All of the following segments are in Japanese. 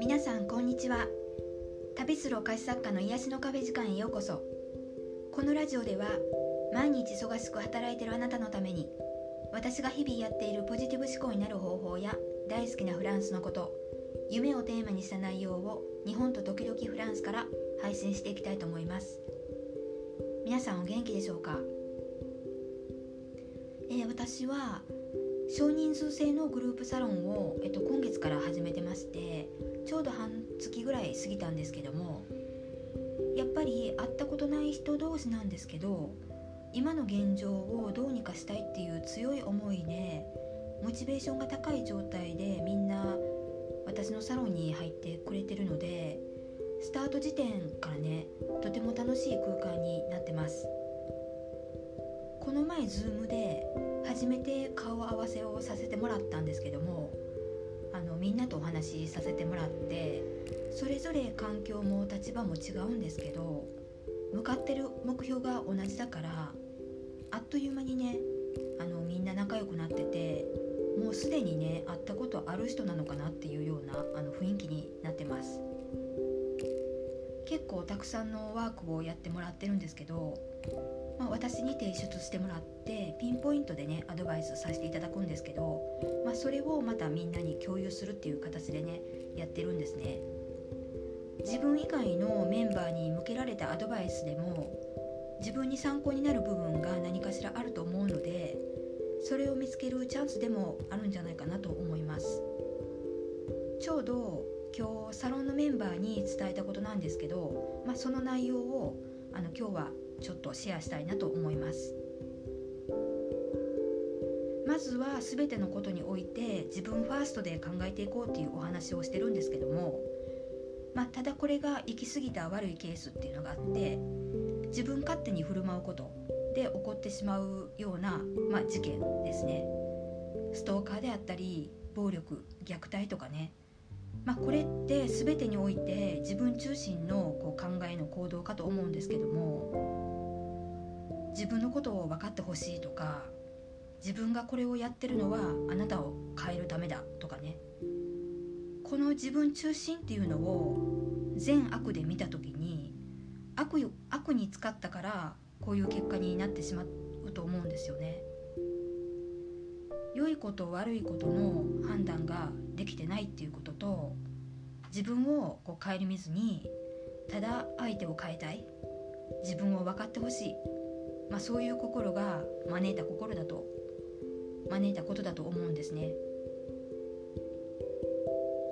皆さんこんにちは。旅するお菓子作家の癒しのカフェ時間へようこそ。このラジオでは毎日忙しく働いているあなたのために私が日々やっているポジティブ思考になる方法や大好きなフランスのこと夢をテーマにした内容を日本と時々フランスから配信していきたいと思います。皆さんお元気でしょうか、えー、私は少人数制のグループサロンを、えっと、今月から始めてましてちょうど半月ぐらい過ぎたんですけどもやっぱり会ったことない人同士なんですけど今の現状をどうにかしたいっていう強い思いでモチベーションが高い状態でみんな私のサロンに入ってくれてるのでスタート時点からねとても楽しい空間になってます。この前 Zoom で初めて顔合わせをさせてもらったんですけどもあのみんなとお話しさせてもらってそれぞれ環境も立場も違うんですけど向かってる目標が同じだからあっという間にねあのみんな仲良くなっててもうすでにね会ったことある人なのかなっていうようなあの雰囲気になってます。結構たくさんのワークをやってもらってるんですけど、私に提出してもらってピンポイントでねアドバイスさせていただくんですけど、まあ、それをまたみんなに共有するっていう形でねやってるんですね。自分以外のメンバーに向けられたアドバイスでも自分に参考になる部分が何かしらあると思うのでそれを見つけるチャンスでもあるんじゃないかなと思います。ちょうど今日サロンのメンバーに伝えたことなんですけど、まあ、その内容をあの今日はちょっとシェアしたいなと思います。まずは全てのことにおいて自分ファーストで考えていこうっていうお話をしてるんですけども、まあ、ただこれが行き過ぎた悪いケースっていうのがあって自分勝手に振る舞うことで起こってしまうような、まあ、事件ですね。ストーカーであったり暴力虐待とかね、まあ、これって全てにおいて自分中心のこう考えの行動かと思うんですけども自分のことを分かってほしいとか自分がこれをやってるのはあなたを変えるためだとかね。この自分中心っていうのを善悪で見た時に悪悪に使ったからこういう結果になってしまうと思うんですよね。良いこと悪いことの判断ができてないっていうことと自分をこう顧みずにただ相手を変えたい。自分を分かってほしい、まあ、そういう心が招いた心だと招いたことだと思うんですね。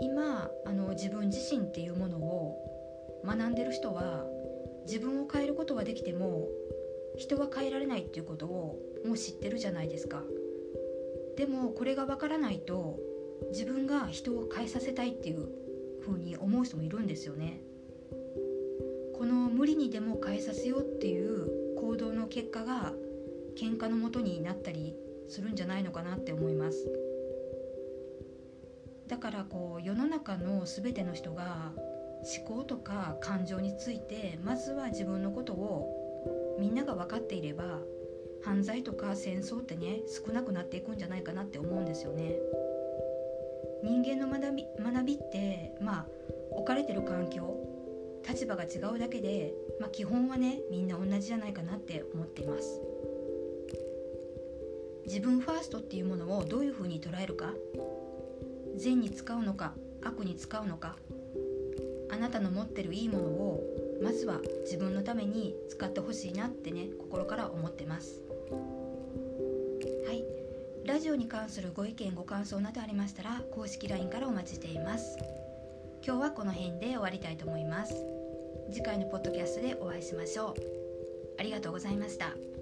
今あの自分自身っていうものを学んでる人は自分を変えることはできても人は変えられないっていうことをもう知ってるじゃないですかでもこれがわからないと自分が人を変えさせたいっていう風に思う人もいるんですよねこの無理にでも変えさせようっていう行動の結果が喧嘩のもとになったりするんじゃないのかなって思いますだからこう世の中の全ての人が思考とか感情についてまずは自分のことをみんなが分かっていれば犯罪とか戦争ってね少なくなっていくんじゃないかなって思うんですよね。人間の学び学びってまあ置かれてる環境立場が違うだけで、まあ、基本はねみんな同じじゃないかなって思っています。自分ファーストっていうものをどういうふうに捉えるか善に使うのか悪に使うのかあなたの持ってるいいものをまずは自分のために使ってほしいなってね心から思ってます。はい。ラジオに関するご意見ご感想などありましたら公式 LINE からお待ちしています。今日はこの辺で終わりたいと思います次回のポッドキャストでお会いしましょうありがとうございました。